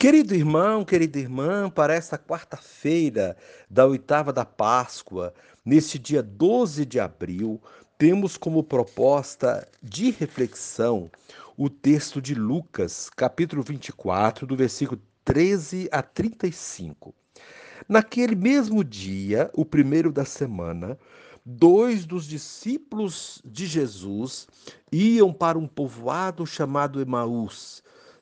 Querido irmão, querida irmã, para esta quarta-feira da oitava da Páscoa, neste dia 12 de abril, temos como proposta de reflexão o texto de Lucas, capítulo 24, do versículo 13 a 35. Naquele mesmo dia, o primeiro da semana, dois dos discípulos de Jesus iam para um povoado chamado Emaús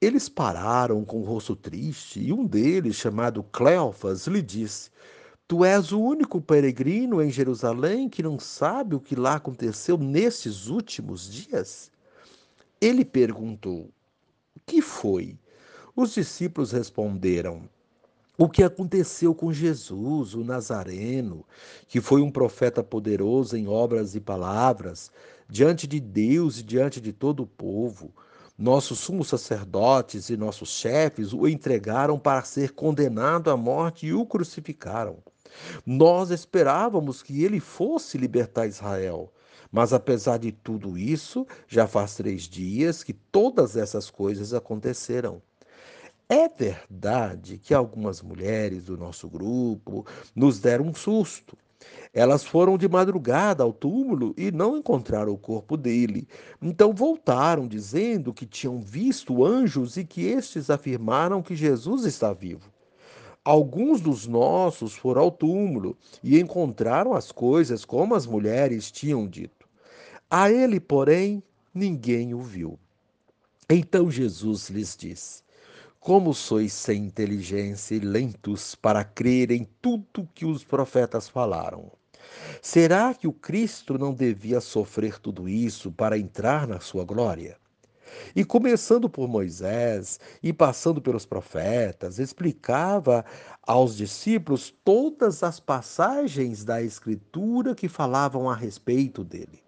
Eles pararam com o rosto triste e um deles, chamado Cleofas, lhe disse: Tu és o único peregrino em Jerusalém que não sabe o que lá aconteceu nestes últimos dias? Ele perguntou: O que foi? Os discípulos responderam: o que aconteceu com Jesus, o Nazareno, que foi um profeta poderoso em obras e palavras, diante de Deus e diante de todo o povo nossos sumos sacerdotes e nossos chefes o entregaram para ser condenado à morte e o crucificaram. Nós esperávamos que ele fosse libertar Israel. Mas apesar de tudo isso, já faz três dias que todas essas coisas aconteceram. É verdade que algumas mulheres do nosso grupo nos deram um susto. Elas foram de madrugada ao túmulo e não encontraram o corpo dele. Então voltaram, dizendo que tinham visto anjos e que estes afirmaram que Jesus está vivo. Alguns dos nossos foram ao túmulo e encontraram as coisas como as mulheres tinham dito. A ele, porém, ninguém o viu. Então Jesus lhes disse: como sois sem inteligência e lentos para crer em tudo que os profetas falaram. Será que o Cristo não devia sofrer tudo isso para entrar na sua glória? E começando por Moisés e passando pelos profetas, explicava aos discípulos todas as passagens da Escritura que falavam a respeito dele.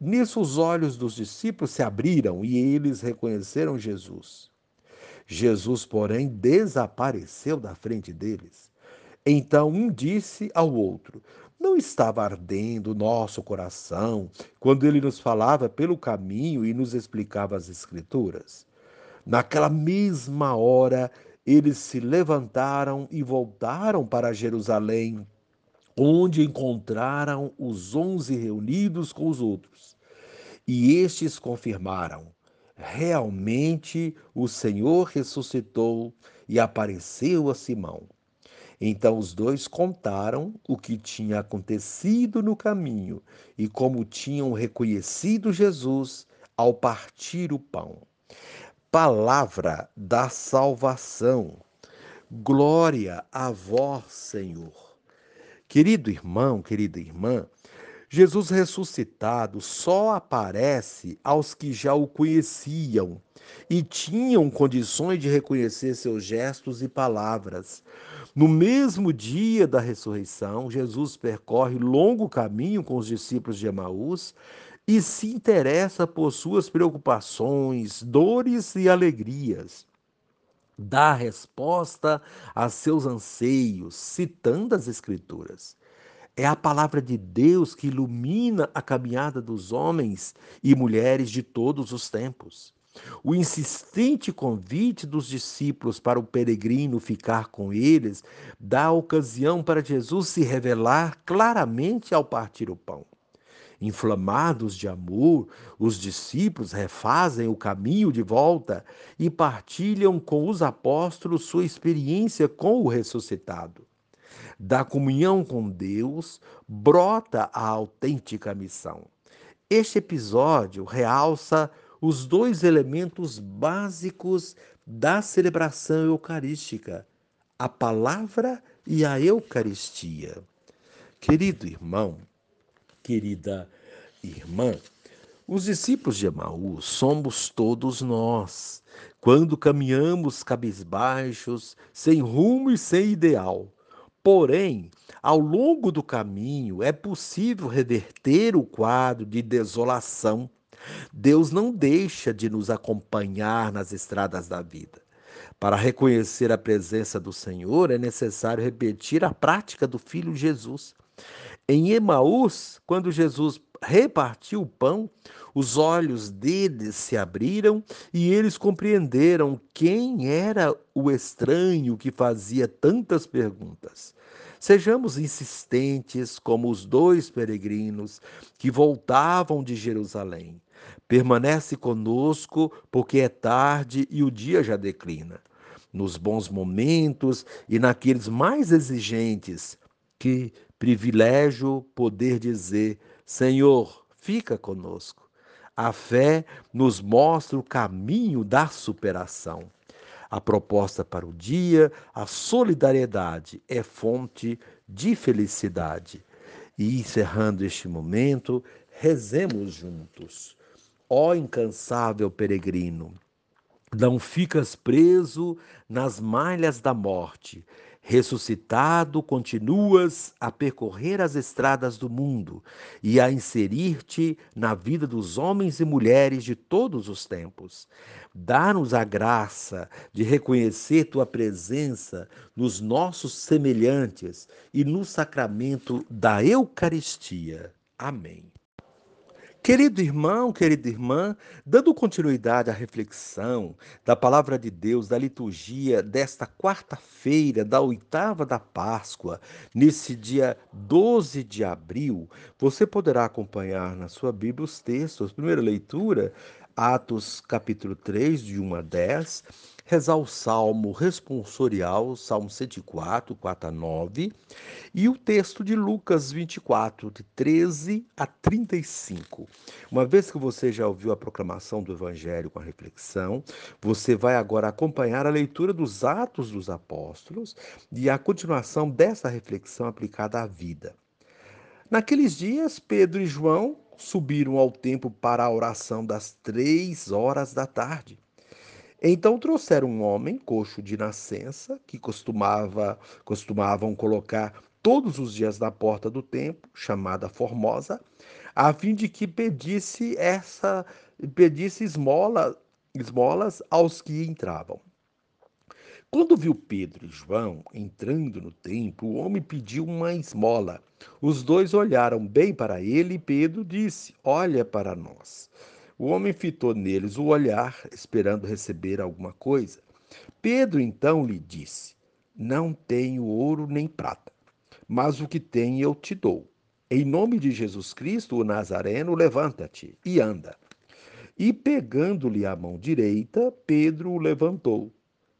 Nisso os olhos dos discípulos se abriram e eles reconheceram Jesus. Jesus, porém, desapareceu da frente deles. Então um disse ao outro: Não estava ardendo o nosso coração quando ele nos falava pelo caminho e nos explicava as Escrituras? Naquela mesma hora, eles se levantaram e voltaram para Jerusalém onde encontraram os onze reunidos com os outros. E estes confirmaram: realmente o Senhor ressuscitou e apareceu a Simão. Então os dois contaram o que tinha acontecido no caminho e como tinham reconhecido Jesus ao partir o pão. Palavra da salvação. Glória a vós, Senhor. Querido irmão, querida irmã, Jesus ressuscitado só aparece aos que já o conheciam e tinham condições de reconhecer seus gestos e palavras. No mesmo dia da ressurreição, Jesus percorre longo caminho com os discípulos de Emaús e se interessa por suas preocupações, dores e alegrias dá resposta a seus anseios, citando as Escrituras. É a palavra de Deus que ilumina a caminhada dos homens e mulheres de todos os tempos. O insistente convite dos discípulos para o peregrino ficar com eles dá ocasião para Jesus se revelar claramente ao partir o pão. Inflamados de amor, os discípulos refazem o caminho de volta e partilham com os apóstolos sua experiência com o ressuscitado. Da comunhão com Deus brota a autêntica missão. Este episódio realça os dois elementos básicos da celebração eucarística: a palavra e a Eucaristia. Querido irmão, querida irmã, os discípulos de Emaús somos todos nós, quando caminhamos cabisbaixos, sem rumo e sem ideal. Porém, ao longo do caminho é possível reverter o quadro de desolação. Deus não deixa de nos acompanhar nas estradas da vida. Para reconhecer a presença do Senhor, é necessário repetir a prática do Filho Jesus. Em Emaús, quando Jesus repartiu o pão, os olhos deles se abriram e eles compreenderam quem era o estranho que fazia tantas perguntas. Sejamos insistentes como os dois peregrinos que voltavam de Jerusalém. Permanece conosco, porque é tarde e o dia já declina. Nos bons momentos e naqueles mais exigentes, que privilégio poder dizer: Senhor, fica conosco. A fé nos mostra o caminho da superação. A proposta para o dia, a solidariedade é fonte de felicidade. E encerrando este momento, rezemos juntos. Ó incansável peregrino, não ficas preso nas malhas da morte, Ressuscitado, continuas a percorrer as estradas do mundo e a inserir-te na vida dos homens e mulheres de todos os tempos. Dá-nos a graça de reconhecer tua presença nos nossos semelhantes e no sacramento da Eucaristia. Amém. Querido irmão, querida irmã, dando continuidade à reflexão da palavra de Deus, da liturgia desta quarta-feira, da oitava da Páscoa, nesse dia 12 de abril, você poderá acompanhar na sua Bíblia os textos. Primeira leitura, Atos capítulo 3, de 1 a 10, rezar o salmo responsorial, Salmo 104, 4 a 9, e o texto de Lucas 24, de 13 a 35. Uma vez que você já ouviu a proclamação do Evangelho com a reflexão, você vai agora acompanhar a leitura dos Atos dos Apóstolos e a continuação dessa reflexão aplicada à vida. Naqueles dias, Pedro e João subiram ao templo para a oração das três horas da tarde. Então trouxeram um homem coxo de nascença, que costumava, costumavam colocar todos os dias na porta do templo, chamada Formosa, a fim de que pedisse essa pedisse esmola, esmolas aos que entravam. Quando viu Pedro e João entrando no templo, o homem pediu uma esmola. Os dois olharam bem para ele e Pedro disse: Olha para nós. O homem fitou neles o olhar, esperando receber alguma coisa. Pedro então lhe disse: Não tenho ouro nem prata, mas o que tenho eu te dou. Em nome de Jesus Cristo, o Nazareno, levanta-te e anda. E pegando-lhe a mão direita, Pedro o levantou.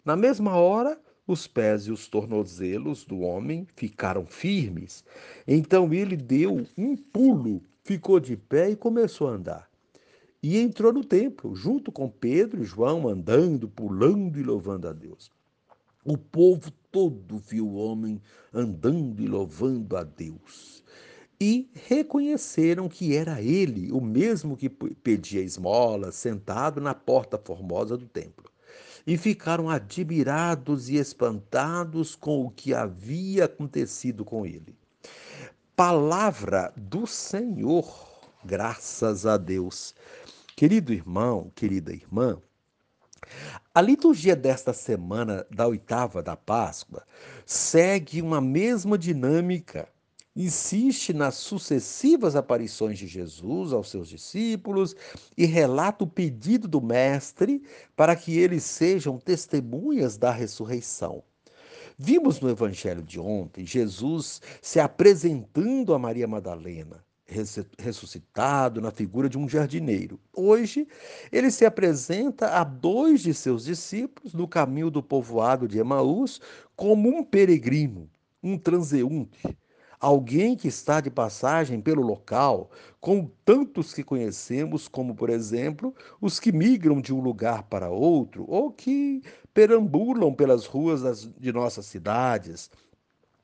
Na mesma hora, os pés e os tornozelos do homem ficaram firmes. Então ele deu um pulo, ficou de pé e começou a andar e entrou no templo, junto com Pedro e João, andando, pulando e louvando a Deus. O povo todo viu o homem andando e louvando a Deus. E reconheceram que era ele, o mesmo que pedia esmola, sentado na porta formosa do templo. E ficaram admirados e espantados com o que havia acontecido com ele. Palavra do Senhor, graças a Deus. Querido irmão, querida irmã, a liturgia desta semana da oitava da Páscoa segue uma mesma dinâmica. Insiste nas sucessivas aparições de Jesus aos seus discípulos e relata o pedido do Mestre para que eles sejam testemunhas da ressurreição. Vimos no Evangelho de ontem Jesus se apresentando a Maria Madalena ressuscitado na figura de um jardineiro. Hoje, ele se apresenta a dois de seus discípulos no caminho do povoado de Emaús como um peregrino, um transeunte, alguém que está de passagem pelo local, como tantos que conhecemos, como, por exemplo, os que migram de um lugar para outro ou que perambulam pelas ruas das, de nossas cidades,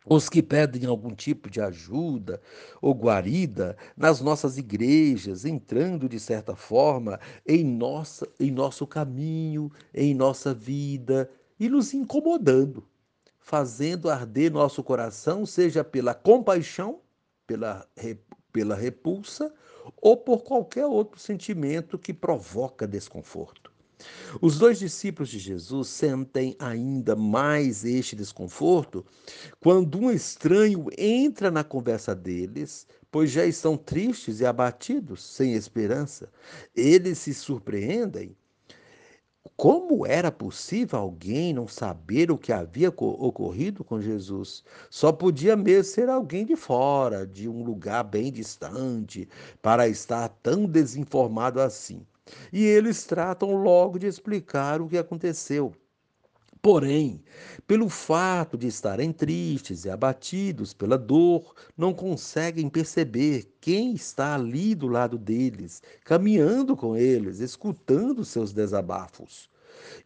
os que pedem algum tipo de ajuda ou guarida nas nossas igrejas, entrando de certa forma em, nossa, em nosso caminho, em nossa vida e nos incomodando, fazendo arder nosso coração, seja pela compaixão, pela, pela repulsa ou por qualquer outro sentimento que provoca desconforto. Os dois discípulos de Jesus sentem ainda mais este desconforto quando um estranho entra na conversa deles, pois já estão tristes e abatidos, sem esperança. Eles se surpreendem. Como era possível alguém não saber o que havia ocorrido com Jesus? Só podia mesmo ser alguém de fora, de um lugar bem distante, para estar tão desinformado assim. E eles tratam logo de explicar o que aconteceu. Porém, pelo fato de estarem tristes e abatidos pela dor, não conseguem perceber quem está ali do lado deles, caminhando com eles, escutando seus desabafos.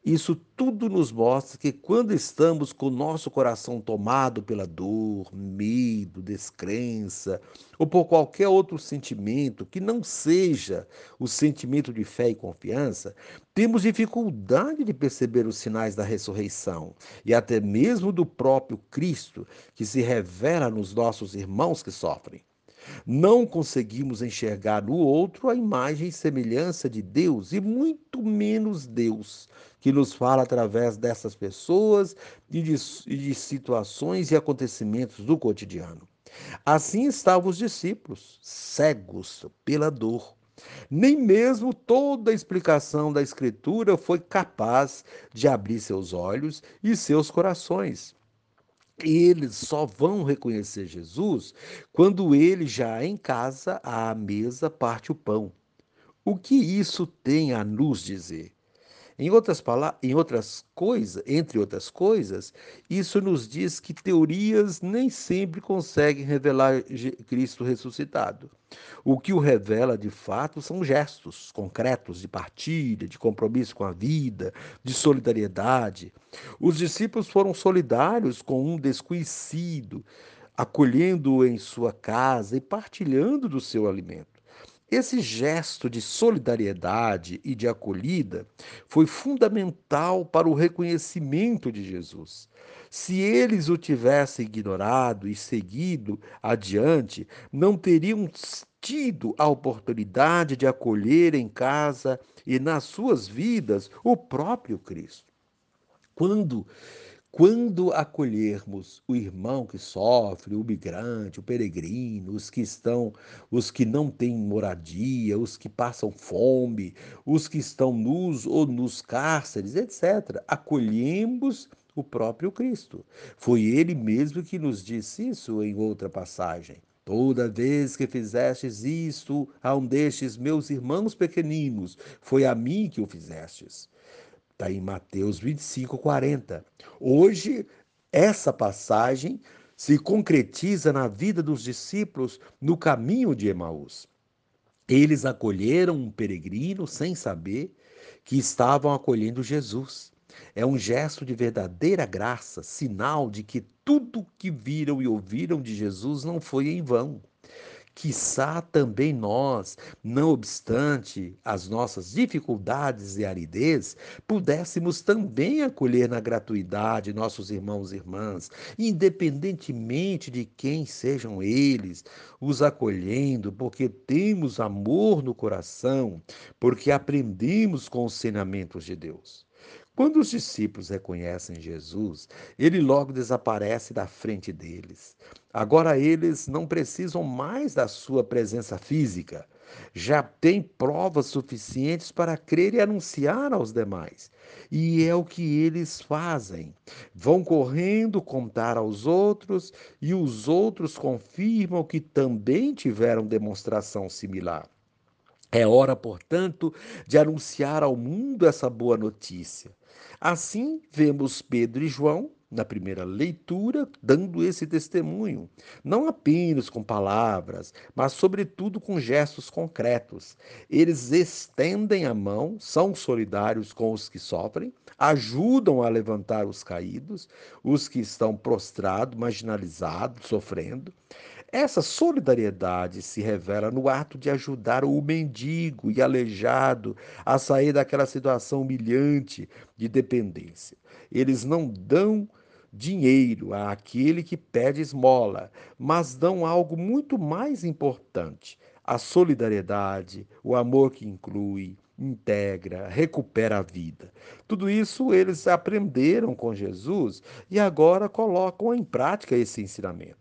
Isso tudo nos mostra que quando estamos com o nosso coração tomado pela dor, medo, descrença, ou por qualquer outro sentimento que não seja o sentimento de fé e confiança, temos dificuldade de perceber os sinais da ressurreição e até mesmo do próprio Cristo que se revela nos nossos irmãos que sofrem. Não conseguimos enxergar no outro a imagem e semelhança de Deus, e muito menos Deus, que nos fala através dessas pessoas e de, de situações e acontecimentos do cotidiano. Assim estavam os discípulos, cegos pela dor. Nem mesmo toda a explicação da Escritura foi capaz de abrir seus olhos e seus corações. Eles só vão reconhecer Jesus quando ele já em casa, à mesa, parte o pão. O que isso tem a nos dizer? Em outras palavras, em outras coisas, entre outras coisas, isso nos diz que teorias nem sempre conseguem revelar Cristo ressuscitado. O que o revela de fato são gestos concretos de partilha, de compromisso com a vida, de solidariedade. Os discípulos foram solidários com um desconhecido, acolhendo-o em sua casa e partilhando do seu alimento. Esse gesto de solidariedade e de acolhida foi fundamental para o reconhecimento de Jesus. Se eles o tivessem ignorado e seguido adiante, não teriam tido a oportunidade de acolher em casa e nas suas vidas o próprio Cristo. Quando quando acolhermos o irmão que sofre, o migrante, o peregrino, os que estão, os que não têm moradia, os que passam fome, os que estão nus ou nos cárceres, etc., acolhemos o próprio Cristo. Foi ele mesmo que nos disse isso em outra passagem. Toda vez que fizestes isto a um destes meus irmãos pequeninos, foi a mim que o fizestes. Está em Mateus 25, 40. Hoje, essa passagem se concretiza na vida dos discípulos no caminho de Emaús. Eles acolheram um peregrino sem saber que estavam acolhendo Jesus. É um gesto de verdadeira graça, sinal de que tudo que viram e ouviram de Jesus não foi em vão quiçá também nós, não obstante as nossas dificuldades e aridez, pudéssemos também acolher na gratuidade nossos irmãos e irmãs, independentemente de quem sejam eles, os acolhendo, porque temos amor no coração, porque aprendemos com os ensinamentos de Deus. Quando os discípulos reconhecem Jesus, ele logo desaparece da frente deles. Agora eles não precisam mais da sua presença física. Já têm provas suficientes para crer e anunciar aos demais. E é o que eles fazem. Vão correndo contar aos outros, e os outros confirmam que também tiveram demonstração similar. É hora, portanto, de anunciar ao mundo essa boa notícia. Assim, vemos Pedro e João na primeira leitura, dando esse testemunho, não apenas com palavras, mas, sobretudo, com gestos concretos. Eles estendem a mão, são solidários com os que sofrem, ajudam a levantar os caídos, os que estão prostrados, marginalizados, sofrendo. Essa solidariedade se revela no ato de ajudar o mendigo e aleijado a sair daquela situação humilhante de dependência. Eles não dão dinheiro àquele que pede esmola, mas dão algo muito mais importante: a solidariedade, o amor que inclui, integra, recupera a vida. Tudo isso eles aprenderam com Jesus e agora colocam em prática esse ensinamento.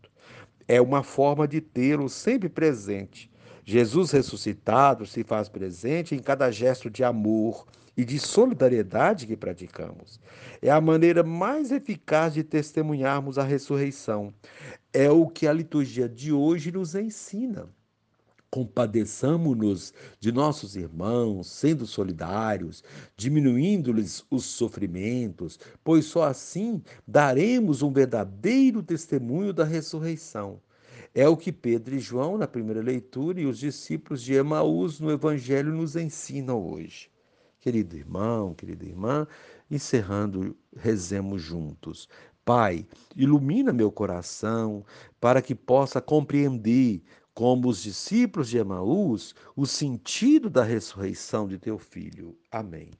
É uma forma de tê-lo sempre presente. Jesus ressuscitado se faz presente em cada gesto de amor, e de solidariedade que praticamos. É a maneira mais eficaz de testemunharmos a ressurreição. É o que a liturgia de hoje nos ensina. Compadeçamos-nos de nossos irmãos, sendo solidários, diminuindo-lhes os sofrimentos, pois só assim daremos um verdadeiro testemunho da ressurreição. É o que Pedro e João, na primeira leitura, e os discípulos de Emaús no Evangelho nos ensinam hoje. Querido irmão, querida irmã, encerrando, rezemos juntos. Pai, ilumina meu coração para que possa compreender, como os discípulos de Emaús, o sentido da ressurreição de teu filho. Amém.